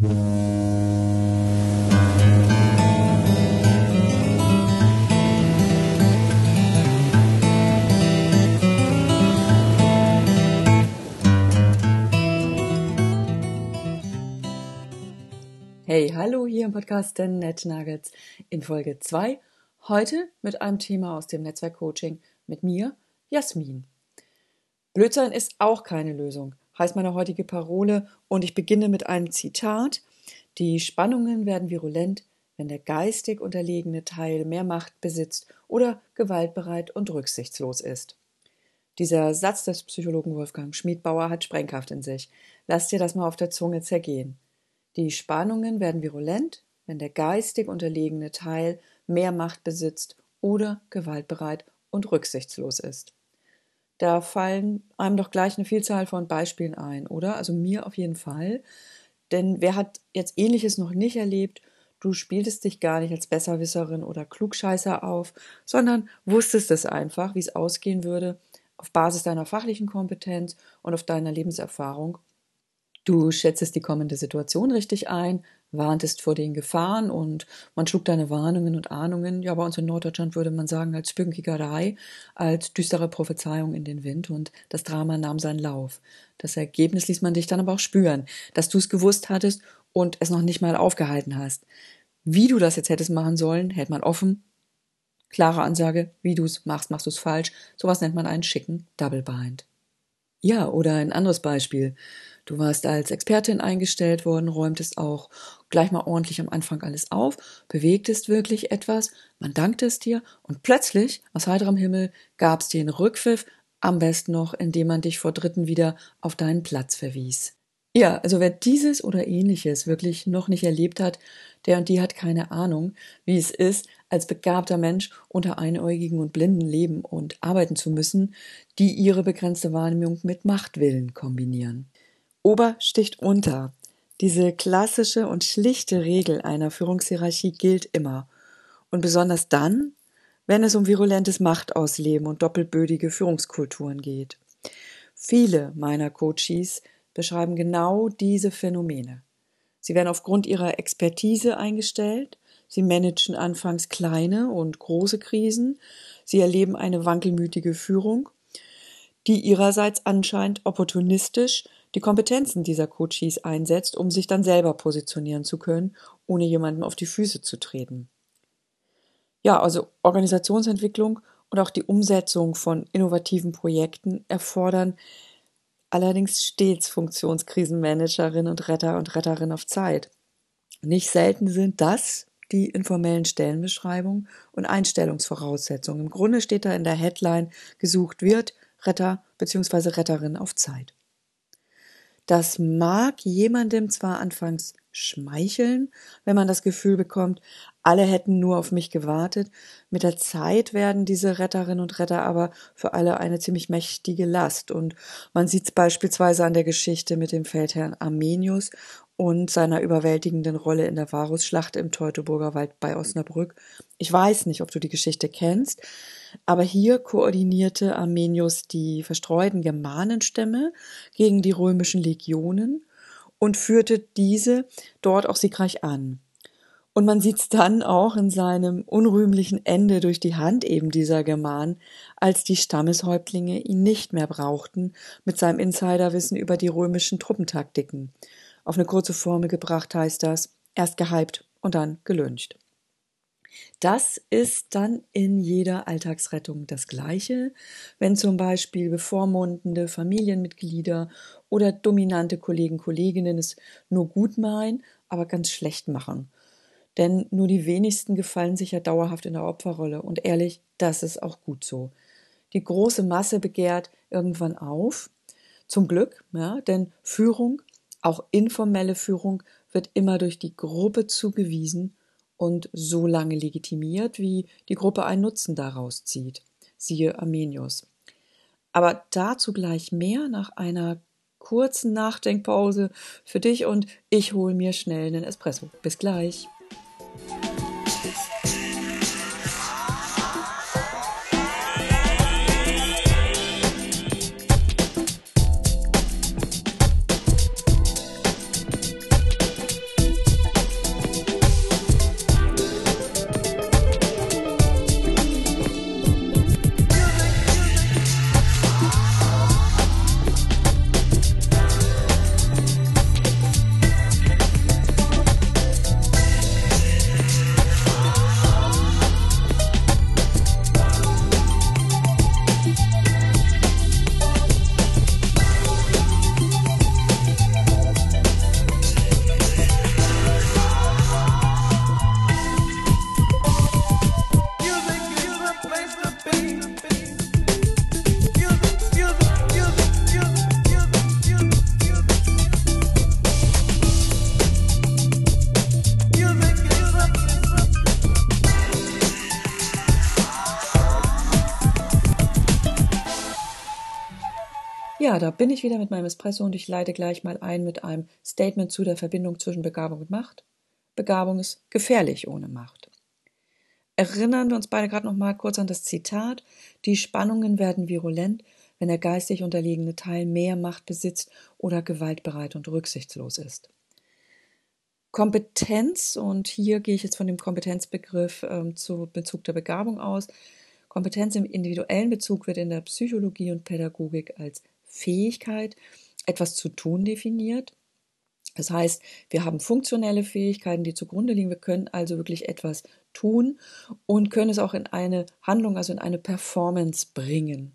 Hey, hallo hier im Podcast der Net Nuggets in Folge 2. Heute mit einem Thema aus dem Netzwerk Coaching mit mir, Jasmin. Blödsein ist auch keine Lösung, heißt meine heutige Parole und ich beginne mit einem Zitat. Die Spannungen werden virulent, wenn der geistig unterlegene Teil mehr Macht besitzt oder gewaltbereit und rücksichtslos ist. Dieser Satz des Psychologen Wolfgang Schmiedbauer hat Sprengkraft in sich. Lass dir das mal auf der Zunge zergehen. Die Spannungen werden virulent, wenn der geistig unterlegene Teil mehr Macht besitzt oder gewaltbereit und rücksichtslos ist. Da fallen einem doch gleich eine Vielzahl von Beispielen ein, oder? Also mir auf jeden Fall. Denn wer hat jetzt ähnliches noch nicht erlebt? Du spieltest dich gar nicht als Besserwisserin oder Klugscheißer auf, sondern wusstest es einfach, wie es ausgehen würde, auf Basis deiner fachlichen Kompetenz und auf deiner Lebenserfahrung. Du schätzest die kommende Situation richtig ein, warntest vor den Gefahren und man schlug deine Warnungen und Ahnungen, ja bei uns in Norddeutschland würde man sagen, als Spünkigerei, als düstere Prophezeiung in den Wind und das Drama nahm seinen Lauf. Das Ergebnis ließ man dich dann aber auch spüren, dass du es gewusst hattest und es noch nicht mal aufgehalten hast. Wie du das jetzt hättest machen sollen, hält man offen. Klare Ansage, wie du es machst, machst du es falsch. Sowas nennt man einen schicken Double Bind. Ja, oder ein anderes Beispiel. Du warst als Expertin eingestellt worden, räumtest auch gleich mal ordentlich am Anfang alles auf, bewegtest wirklich etwas, man dankte es dir und plötzlich, aus heiterem Himmel, gab es einen Rückpfiff, am besten noch, indem man dich vor Dritten wieder auf deinen Platz verwies. Ja, also wer dieses oder ähnliches wirklich noch nicht erlebt hat, der und die hat keine Ahnung, wie es ist, als begabter Mensch unter Einäugigen und Blinden leben und arbeiten zu müssen, die ihre begrenzte Wahrnehmung mit Machtwillen kombinieren. Ober sticht unter. Diese klassische und schlichte Regel einer Führungshierarchie gilt immer. Und besonders dann, wenn es um virulentes Machtausleben und doppelbödige Führungskulturen geht. Viele meiner Coaches beschreiben genau diese Phänomene. Sie werden aufgrund ihrer Expertise eingestellt, sie managen anfangs kleine und große Krisen, sie erleben eine wankelmütige Führung, die ihrerseits anscheinend opportunistisch die Kompetenzen dieser Coaches einsetzt, um sich dann selber positionieren zu können, ohne jemandem auf die Füße zu treten. Ja, also Organisationsentwicklung und auch die Umsetzung von innovativen Projekten erfordern allerdings stets Funktionskrisenmanagerinnen und Retter und Retterinnen auf Zeit. Nicht selten sind das die informellen Stellenbeschreibungen und Einstellungsvoraussetzungen. Im Grunde steht da in der Headline gesucht wird Retter bzw. Retterin auf Zeit. Das mag jemandem zwar anfangs schmeicheln, wenn man das Gefühl bekommt, alle hätten nur auf mich gewartet. Mit der Zeit werden diese Retterinnen und Retter aber für alle eine ziemlich mächtige Last. Und man sieht es beispielsweise an der Geschichte mit dem Feldherrn Armenius und seiner überwältigenden Rolle in der Varusschlacht im Teutoburger Wald bei Osnabrück. Ich weiß nicht, ob du die Geschichte kennst, aber hier koordinierte Armenius die verstreuten Germanenstämme gegen die römischen Legionen und führte diese dort auch siegreich an. Und man sieht es dann auch in seinem unrühmlichen Ende durch die Hand eben dieser Germanen, als die Stammeshäuptlinge ihn nicht mehr brauchten mit seinem Insiderwissen über die römischen Truppentaktiken. Auf eine kurze Formel gebracht heißt das, erst gehypt und dann gelüncht. Das ist dann in jeder Alltagsrettung das Gleiche, wenn zum Beispiel bevormundende Familienmitglieder oder dominante Kollegen, Kolleginnen es nur gut meinen, aber ganz schlecht machen. Denn nur die wenigsten gefallen sich ja dauerhaft in der Opferrolle. Und ehrlich, das ist auch gut so. Die große Masse begehrt irgendwann auf. Zum Glück, ja, denn Führung auch informelle Führung wird immer durch die Gruppe zugewiesen und so lange legitimiert, wie die Gruppe einen Nutzen daraus zieht. Siehe Armenius. Aber dazu gleich mehr nach einer kurzen Nachdenkpause für dich und ich hole mir schnell einen Espresso. Bis gleich. Ja, da bin ich wieder mit meinem Espresso und ich leite gleich mal ein mit einem Statement zu der Verbindung zwischen Begabung und Macht. Begabung ist gefährlich ohne Macht. Erinnern wir uns beide gerade noch mal kurz an das Zitat: Die Spannungen werden virulent, wenn der geistig unterlegene Teil mehr Macht besitzt oder gewaltbereit und rücksichtslos ist. Kompetenz, und hier gehe ich jetzt von dem Kompetenzbegriff ähm, zu Bezug der Begabung aus. Kompetenz im individuellen Bezug wird in der Psychologie und Pädagogik als Fähigkeit, etwas zu tun definiert. Das heißt, wir haben funktionelle Fähigkeiten, die zugrunde liegen. Wir können also wirklich etwas tun und können es auch in eine Handlung, also in eine Performance bringen.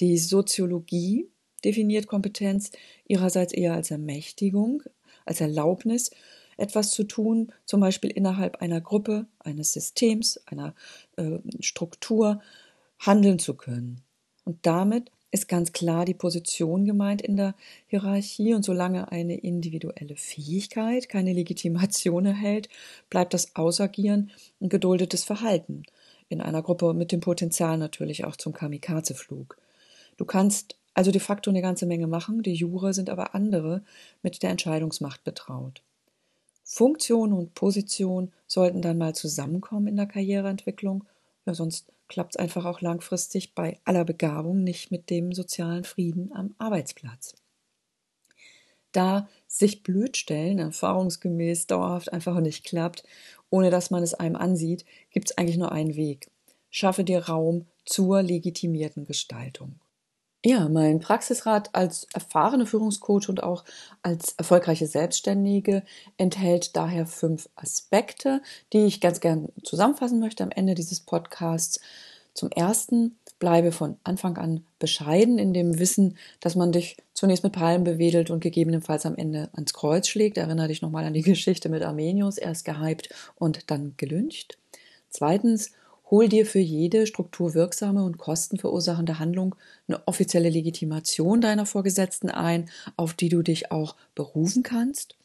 Die Soziologie definiert Kompetenz ihrerseits eher als Ermächtigung, als Erlaubnis, etwas zu tun, zum Beispiel innerhalb einer Gruppe, eines Systems, einer äh, Struktur handeln zu können. Und damit ist ganz klar die Position gemeint in der Hierarchie und solange eine individuelle Fähigkeit keine Legitimation erhält, bleibt das Ausagieren ein geduldetes Verhalten in einer Gruppe mit dem Potenzial natürlich auch zum Kamikaze-Flug. Du kannst also de facto eine ganze Menge machen, die Jure sind aber andere mit der Entscheidungsmacht betraut. Funktion und Position sollten dann mal zusammenkommen in der Karriereentwicklung, ja, sonst klappt es einfach auch langfristig bei aller Begabung nicht mit dem sozialen Frieden am Arbeitsplatz. Da sich blödstellen erfahrungsgemäß dauerhaft einfach nicht klappt, ohne dass man es einem ansieht, gibt es eigentlich nur einen Weg. Schaffe dir Raum zur legitimierten Gestaltung. Ja, mein Praxisrat als erfahrene Führungscoach und auch als erfolgreiche Selbstständige enthält daher fünf Aspekte, die ich ganz gern zusammenfassen möchte am Ende dieses Podcasts. Zum ersten, bleibe von Anfang an bescheiden in dem Wissen, dass man dich zunächst mit Palmen bewedelt und gegebenenfalls am Ende ans Kreuz schlägt. Erinnere dich nochmal an die Geschichte mit Armenius, erst gehypt und dann gelüncht. Zweitens, Hol dir für jede strukturwirksame und kostenverursachende Handlung eine offizielle Legitimation deiner Vorgesetzten ein, auf die du dich auch berufen kannst.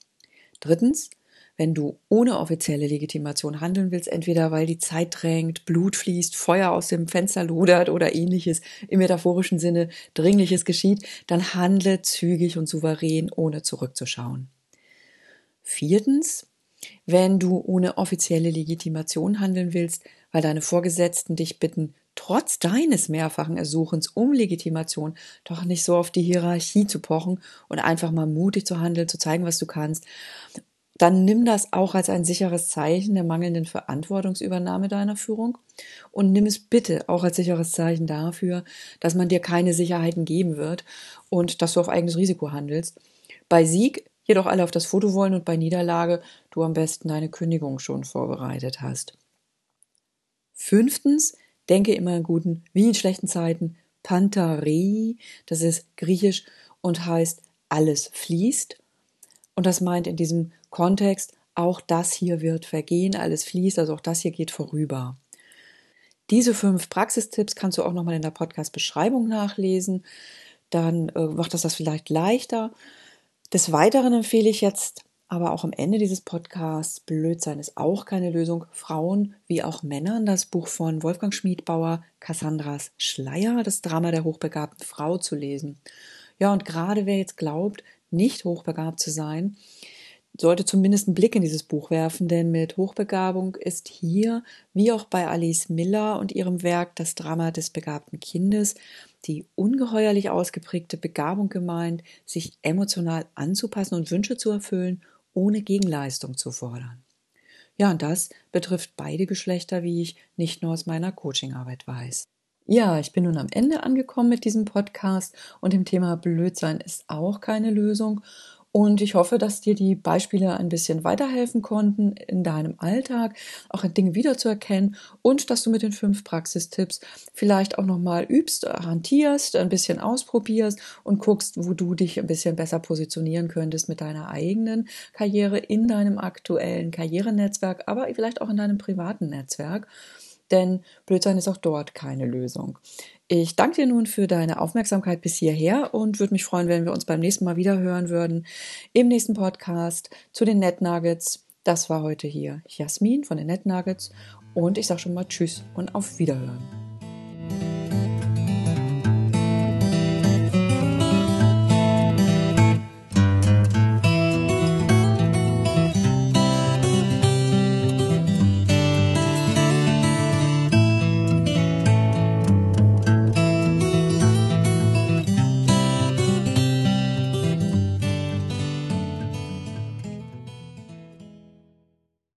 Drittens, wenn du ohne offizielle Legitimation handeln willst, entweder weil die Zeit drängt, Blut fließt, Feuer aus dem Fenster lodert oder ähnliches im metaphorischen Sinne Dringliches geschieht, dann handle zügig und souverän, ohne zurückzuschauen. Viertens, wenn du ohne offizielle Legitimation handeln willst, weil deine Vorgesetzten dich bitten, trotz deines mehrfachen Ersuchens um Legitimation doch nicht so auf die Hierarchie zu pochen und einfach mal mutig zu handeln, zu zeigen, was du kannst, dann nimm das auch als ein sicheres Zeichen der mangelnden Verantwortungsübernahme deiner Führung und nimm es bitte auch als sicheres Zeichen dafür, dass man dir keine Sicherheiten geben wird und dass du auf eigenes Risiko handelst. Bei Sieg jedoch alle auf das Foto wollen und bei Niederlage du am besten deine Kündigung schon vorbereitet hast. Fünftens, denke immer in guten wie in schlechten Zeiten. Pantarei, das ist griechisch und heißt alles fließt. Und das meint in diesem Kontext, auch das hier wird vergehen, alles fließt, also auch das hier geht vorüber. Diese fünf Praxistipps kannst du auch nochmal in der Podcast-Beschreibung nachlesen. Dann äh, macht das das vielleicht leichter. Des Weiteren empfehle ich jetzt aber auch am Ende dieses Podcasts, Blödsein ist auch keine Lösung, Frauen wie auch Männern, das Buch von Wolfgang Schmiedbauer, Cassandras Schleier, das Drama der hochbegabten Frau zu lesen. Ja, und gerade wer jetzt glaubt, nicht hochbegabt zu sein, sollte zumindest einen Blick in dieses Buch werfen, denn mit Hochbegabung ist hier, wie auch bei Alice Miller und ihrem Werk Das Drama des begabten Kindes, die ungeheuerlich ausgeprägte Begabung gemeint, sich emotional anzupassen und Wünsche zu erfüllen ohne Gegenleistung zu fordern. Ja, und das betrifft beide Geschlechter, wie ich nicht nur aus meiner Coachingarbeit weiß. Ja, ich bin nun am Ende angekommen mit diesem Podcast und dem Thema Blödsein ist auch keine Lösung. Und ich hoffe, dass dir die Beispiele ein bisschen weiterhelfen konnten in deinem Alltag, auch Dinge wiederzuerkennen und dass du mit den fünf Praxistipps vielleicht auch nochmal übst, hantierst, ein bisschen ausprobierst und guckst, wo du dich ein bisschen besser positionieren könntest mit deiner eigenen Karriere in deinem aktuellen Karrierenetzwerk, aber vielleicht auch in deinem privaten Netzwerk denn Blödsein ist auch dort keine Lösung. Ich danke dir nun für deine Aufmerksamkeit bis hierher und würde mich freuen, wenn wir uns beim nächsten Mal wieder hören würden im nächsten Podcast zu den Net Nuggets. Das war heute hier Jasmin von den Net Nuggets und ich sage schon mal Tschüss und auf Wiederhören.